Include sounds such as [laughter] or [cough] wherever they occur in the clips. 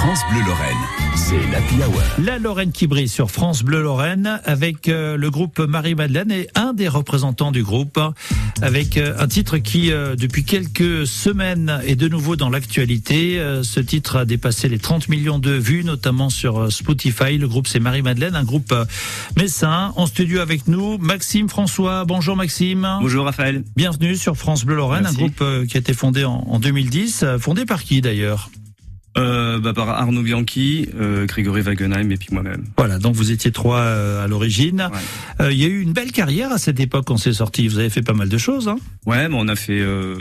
France Bleu Lorraine, c'est l'Happy Hour. La Lorraine qui brille sur France Bleu Lorraine avec euh, le groupe Marie-Madeleine et un des représentants du groupe avec euh, un titre qui euh, depuis quelques semaines est de nouveau dans l'actualité. Euh, ce titre a dépassé les 30 millions de vues notamment sur euh, Spotify. Le groupe c'est Marie-Madeleine, un groupe euh, messin. En studio avec nous, Maxime François. Bonjour Maxime. Bonjour Raphaël. Bienvenue sur France Bleu Lorraine, Merci. un groupe euh, qui a été fondé en, en 2010. euh, Fondé par qui d'ailleurs? Euh, bah, par Arnaud Bianchi, euh, Grégory Wagenheim et puis moi-même. Voilà, donc vous étiez trois euh, à l'origine. Ouais. Euh, Il y a eu une belle carrière à cette époque quand c'est sorti. Vous avez fait pas mal de choses. Hein Ouais, mais on a fait, euh,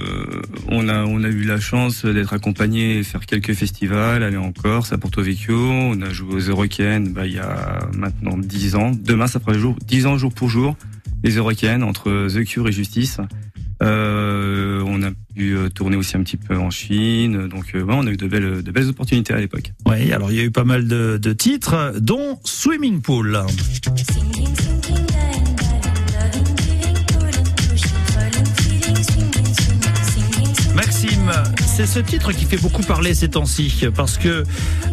on a, on a eu la chance d'être accompagné, et faire quelques festivals, aller en Corse, à Porto Vecchio. On a joué aux Eurocaines, bah, il y a maintenant 10 ans. Demain, ça fera jour, 10 ans jour pour jour. Les Eurocaines entre The Cure et Justice. Euh, on a pu euh, tourner aussi un petit peu en Chine. Donc, euh, ouais, on a eu de belles, de belles opportunités à l'époque. oui, alors il y a eu pas mal de, de titres, dont Swimming Pool. C'est ce titre qui fait beaucoup parler ces temps-ci, parce que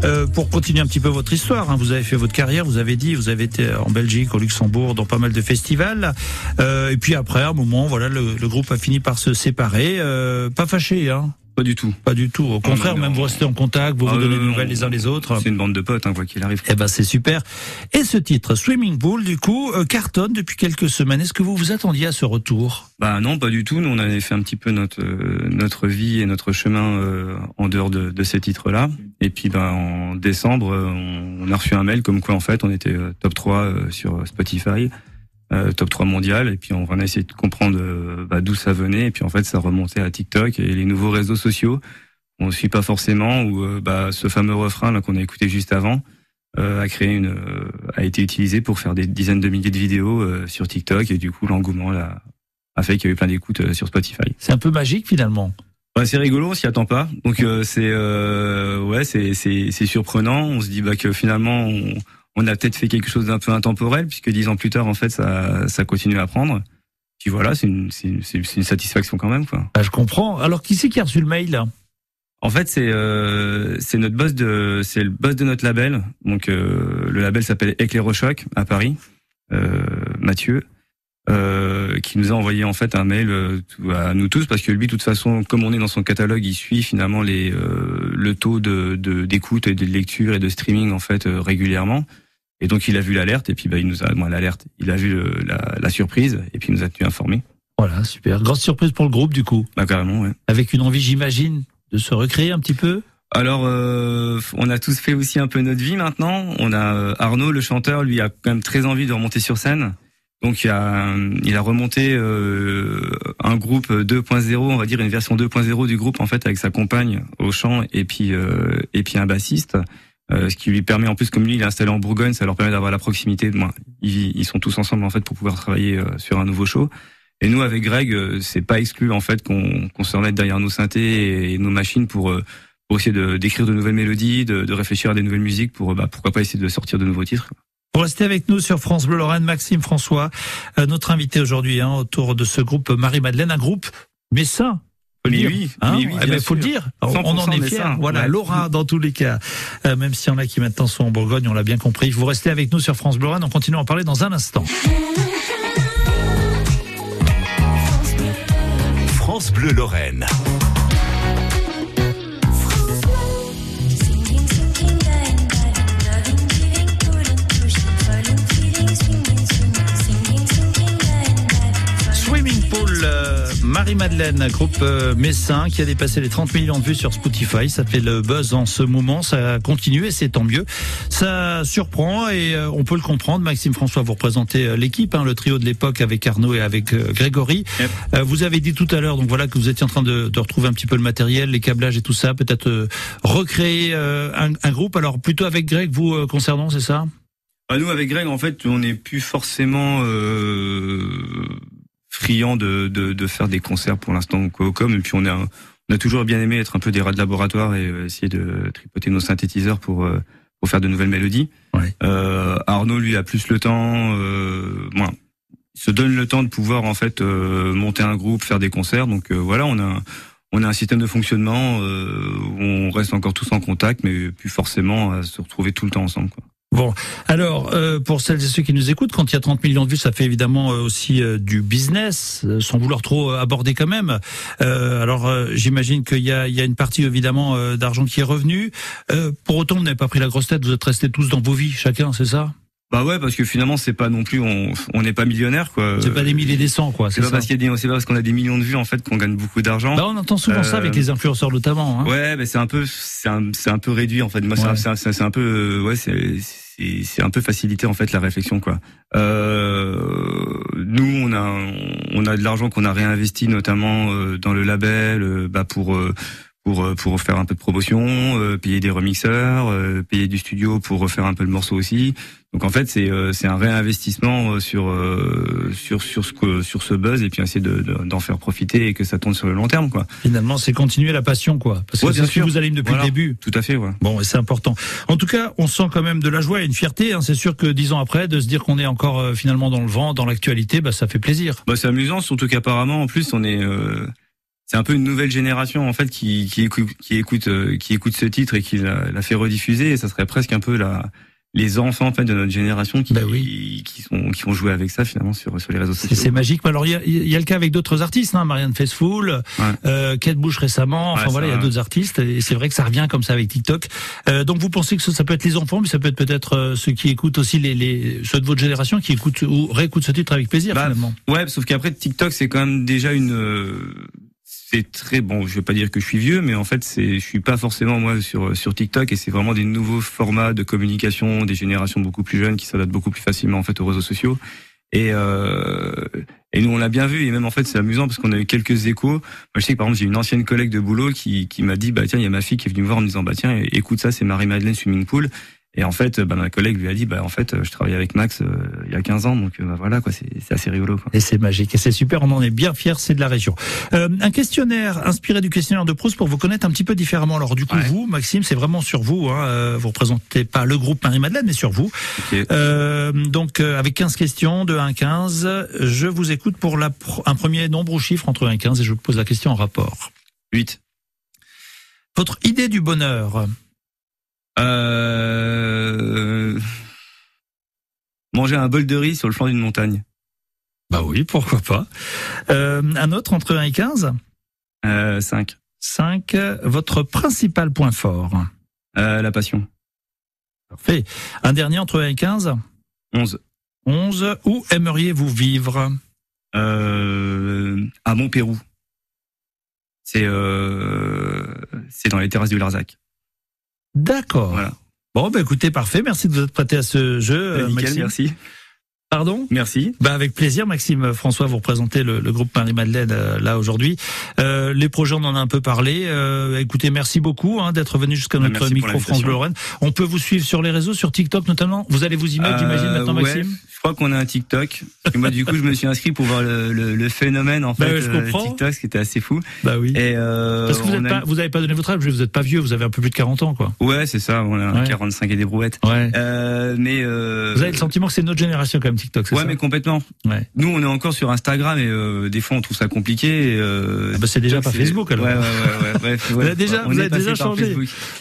euh, pour continuer un petit peu votre histoire, hein, vous avez fait votre carrière, vous avez dit, vous avez été en Belgique, au Luxembourg, dans pas mal de festivals, euh, et puis après, à un moment, voilà, le, le groupe a fini par se séparer, euh, pas fâché, hein Pas du tout. Pas du tout. Au contraire, non, même non. vous restez en contact, vous Ah, vous donnez des nouvelles les uns les autres. C'est une bande de potes, hein, quoi qu'il arrive. Eh ben c'est super. Et ce titre, Swimming Pool, du coup, euh, cartonne depuis quelques semaines. Est-ce que vous vous attendiez à ce retour? Bah non, pas du tout. Nous, on avait fait un petit peu notre euh, notre vie et notre chemin euh, en dehors de, de ces titres-là. Et puis, ben en décembre, on, on a reçu un mail comme quoi en fait, on était top 3 euh, sur Spotify, euh, top 3 mondial. Et puis, on va essayer de comprendre euh, bah, d'où ça venait. Et puis, en fait, ça remontait à TikTok et les nouveaux réseaux sociaux. On ne suit pas forcément. Ou euh, bah, ce fameux refrain là qu'on a écouté juste avant. euh, a créé une euh, a été utilisé pour faire des dizaines de milliers de vidéos euh, sur TikTok et du coup l'engouement là a fait qu'il y a eu plein d'écoutes sur Spotify. C'est un peu magique finalement. Ouais, c'est rigolo, on s'y attend pas. Donc euh, c'est euh, ouais, c'est c'est c'est surprenant. On se dit bah que finalement on, on a peut-être fait quelque chose d'un peu intemporel puisque dix ans plus tard en fait ça ça continue à prendre. Puis voilà, c'est une c'est une, une satisfaction quand même quoi. Ah, je comprends. Alors qui c'est qui a reçu le mail là? En fait, c'est euh, c'est notre boss de c'est le boss de notre label. Donc euh, le label s'appelle Éclairochoc à Paris. Euh, Mathieu euh, qui nous a envoyé en fait un mail euh, à nous tous parce que lui de toute façon comme on est dans son catalogue, il suit finalement les euh, le taux de de- d'écoute et de lecture et de streaming en fait régulièrement. Et donc il a vu l'alerte et puis bah il nous a moi l'alerte, il a vu le- la, la surprise et puis il nous a tenu informés. Voilà, super. Grosse surprise pour le groupe du coup. Bah carrément ouais. Avec une envie, j'imagine, de se recréer un petit peu. Alors, euh, on a tous fait aussi un peu notre vie maintenant. On a euh, Arnaud, le chanteur, lui a quand même très envie de remonter sur scène. Donc, il a, il a remonté euh, un groupe 2.0, on va dire une version 2.0 du groupe en fait avec sa compagne au chant et puis euh, et puis un bassiste. Euh, ce qui lui permet en plus comme lui il est installé en Bourgogne, ça leur permet d'avoir la proximité. Bon, ils, ils sont tous ensemble en fait pour pouvoir travailler euh, sur un nouveau show. Et nous avec Greg, euh, c'est pas exclu en fait qu'on se remette derrière nos synthés et nos machines pour euh, pour essayer de d'écrire de nouvelles mélodies, de, de réfléchir à des nouvelles musiques pour bah pourquoi pas essayer de sortir de nouveaux titres. Pour rester avec nous sur France Bleu Lorraine, Maxime François, euh, notre invité aujourd'hui hein, autour de ce groupe Marie-Madeleine, un groupe faut le Mais dire, oui, hein. mais oui, Eh bien ben, faut le dire. On, en 100% est fiers. Voilà, ouais. Laura dans tous les cas. Euh, même s'il y en a qui maintenant sont en Bourgogne, on l'a bien compris. Vous restez avec nous sur France Bleu Lorraine. On continue à en parler dans un instant. France Bleu Lorraine. Marie-Madeleine, groupe euh, messin qui a dépassé les 30 millions de vues sur Spotify. Ça fait le buzz en ce moment. Ça continue et c'est tant mieux. Ça surprend et euh, on peut le comprendre. Maxime François, vous représentez euh, l'équipe, hein, le trio de l'époque avec Arnaud et avec Grégory. Yep. Vous avez dit tout à l'heure, donc voilà, que vous étiez en train de, de retrouver un petit peu le matériel, les câblages et tout ça. Peut-être euh, recréer euh, un, un groupe. Alors plutôt avec Greg, vous euh, concernant, c'est ça? Bah, nous avec Greg en fait on n'est plus forcément euh, friand de, de de faire des concerts pour l'instant au Coocom et puis on a on a toujours bien aimé être un peu des rats de laboratoire et euh, essayer de tripoter nos synthétiseurs pour euh, pour faire de nouvelles mélodies. Ouais. Euh, Arnaud lui a plus le temps, euh, moins. Il se donne le temps de pouvoir en fait euh, monter un groupe, faire des concerts. Donc euh, voilà, on a on a un système de fonctionnement euh, où on reste encore tous en contact, mais plus forcément à se retrouver tout le temps ensemble. Quoi. Bon, alors euh, pour celles et ceux qui nous écoutent, quand il y a 30 millions de vues, ça fait évidemment euh, aussi euh, du business, sans vouloir trop aborder quand même. Alors j'imagine qu'il y y a une partie évidemment d'argent qui est revenu. Pour autant, vous n'avez pas pris la grosse tête, vous êtes restés tous dans vos vies, chacun, c'est ça? Bah ouais, parce que finalement c'est pas non plus on on n'est pas millionnaire quoi. C'est pas des milliers des cents, quoi. C'est pas parce qu'il y a des, c'est pas parce qu'on a des millions de vues en fait qu'on gagne beaucoup d'argent. Bah, on entend souvent ça Euh, avec les influenceurs notamment. Hein. Ouais, mais c'est un peu, c'est un, c'est un peu réduit en fait. Moi, c'est un- Ouais. c'est un, c'est un, c'est un peu, euh, ouais, c'est, c'est, c'est un peu facilité en fait la réflexion quoi. Euh, nous, on a, on a de l'argent qu'on a réinvesti notamment euh, dans le label, euh, bah pour. Pour, euh, pour faire un peu de promotion, euh, payer des remixeurs, euh, payer du studio pour refaire un peu le morceau aussi. Donc en fait c'est euh, c'est un réinvestissement euh, sur euh, sur sur ce que sur ce buzz et puis essayer de de- d'en faire profiter et que ça tourne sur le long terme quoi. Finalement, c'est continuer la passion, quoi. Parce que Ouais, c'est bien sûr. vous allume depuis Voilà. le début. Tout à fait ouais. Bon, et c'est important. En tout cas, on sent quand même de la joie et une fierté. Hein. C'est sûr que dix ans après, de se dire qu'on est encore euh, finalement dans le vent, dans l'actualité, bah, ça fait plaisir. Bah, c'est amusant, surtout qu'apparemment, en plus, on est, euh, c'est un peu une nouvelle génération en fait qui, qui écoute, qui écoute, euh, qui écoute ce titre et qui l'a, l'a fait rediffuser. Et ça serait presque un peu la, les enfants en fait de notre génération qui, Bah oui. qui sont, qui ont joué avec ça finalement sur sur les réseaux sociaux. c'est magique. Alors, il y a, y a le cas avec d'autres artistes, hein. Marianne Faithfull, Ouais. euh, Kate Bush récemment. Enfin Ouais, voilà, il y a d'autres artistes. Et c'est vrai que ça revient comme ça avec TikTok. Euh, donc, vous pensez que ça, ça peut être les enfants, mais ça peut être peut-être euh, ceux qui écoutent aussi les, les ceux de votre génération qui écoutent ou réécoutent ce titre avec plaisir Bah, finalement. Ouais, sauf qu'après TikTok, c'est quand même déjà une. C'est très bon. Je vais pas dire que je suis vieux, mais en fait, c'est. Je suis pas forcément moi sur sur TikTok et c'est vraiment des nouveaux formats de communication, des générations beaucoup plus jeunes qui s'adaptent beaucoup plus facilement en fait aux réseaux sociaux. Et euh, et nous on l'a bien vu et même en fait c'est amusant parce qu'on a eu quelques échos. Moi je sais que par exemple j'ai une ancienne collègue de boulot qui qui m'a dit bah tiens il y a ma fille qui est venue me voir en me disant bah tiens écoute ça c'est Marie Madeleine Swimming Pool et en fait bah ma collègue lui a dit bah en fait je travaillais avec Max euh, il y a 15 ans donc euh, bah, voilà quoi c'est assez rigolo quoi. Et c'est magique et c'est super, on en est bien fiers, c'est de la région. Euh, un questionnaire inspiré du questionnaire de Proust pour vous connaître un petit peu différemment. Alors du coup, Ouais. vous, Maxime, c'est vraiment sur vous. Hein, euh, vous représentez pas le groupe Marie-Madeleine, mais sur vous. Ok. Euh, donc euh, avec 15 questions, de 1 à 15, je vous écoute pour la pro- un premier nombre ou chiffre entre 1 et 15 et je vous pose la question en rapport. 8. Votre idée du bonheur Euh... Manger un bol de riz sur le flanc d'une montagne. Bah oui, pourquoi pas. Euh, un autre entre 1 et 15 Euh, 5. 5. Votre principal point fort Euh, la passion. Parfait. Un dernier entre 1 et 15 11. 11. Où aimeriez-vous vivre Euh, à Montpérou. C'est euh, c'est dans les terrasses du Larzac. D'accord. Voilà. Bon, bah écoutez, parfait. Merci de vous être prêté à ce jeu, euh, Nickel, Maxime. merci. Pardon? Merci. bah avec plaisir, Maxime François, vous représentez le, le groupe Marie-Madeleine euh, là aujourd'hui. Euh, les projets, on en a un peu parlé. Euh, écoutez, merci beaucoup hein, d'être venu jusqu'à Bah, notre merci micro France. Bleu Lorraine. On peut vous suivre sur les réseaux, sur TikTok notamment. Vous allez vous y mettre, j'imagine, Euh, maintenant, ouais, Maxime? Crois qu'on a un TikTok. Que moi, du coup, je me suis inscrit pour voir le, le, le phénomène en Bah fait je euh. TikTok, ce qui était assez fou. Bah oui. Et euh, Parce que vous n'avez a- pas, vous avez pas donné votre âge, vous n'êtes pas vieux, vous avez un peu plus de 40 ans, quoi. Ouais, c'est ça. On a Ouais. 45 et des brouettes. Ouais. Euh, mais euh, Vous avez le sentiment que c'est notre génération quand même TikTok, c'est Ouais, ça mais complètement. Ouais. Nous, on est encore sur Instagram et des fois, on trouve ça compliqué. Et, Ah bah, c'est déjà pas Facebook, alors. Ouais, ouais, ouais. ouais, bref, [laughs] Vous avez déjà- On vous avez déjà changé.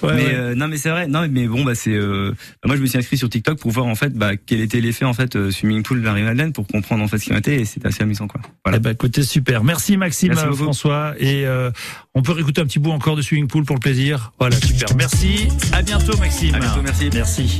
Mais ouais. non, mais c'est vrai. Non, mais bon, bah c'est. Bah, moi, je me suis inscrit sur TikTok pour voir en fait, bah, quel était l'effet en fait swimming pool de Marie-Madeleine pour comprendre en fait ce qui était et c'était assez amusant quoi. Voilà. Eh ben, écoutez, super. Merci Maxime, Merci. François. Et euh, on peut réécouter un petit bout encore de Swimming Pool pour le plaisir. Voilà, super. Merci. À bientôt, Maxime. À bientôt, merci. Merci.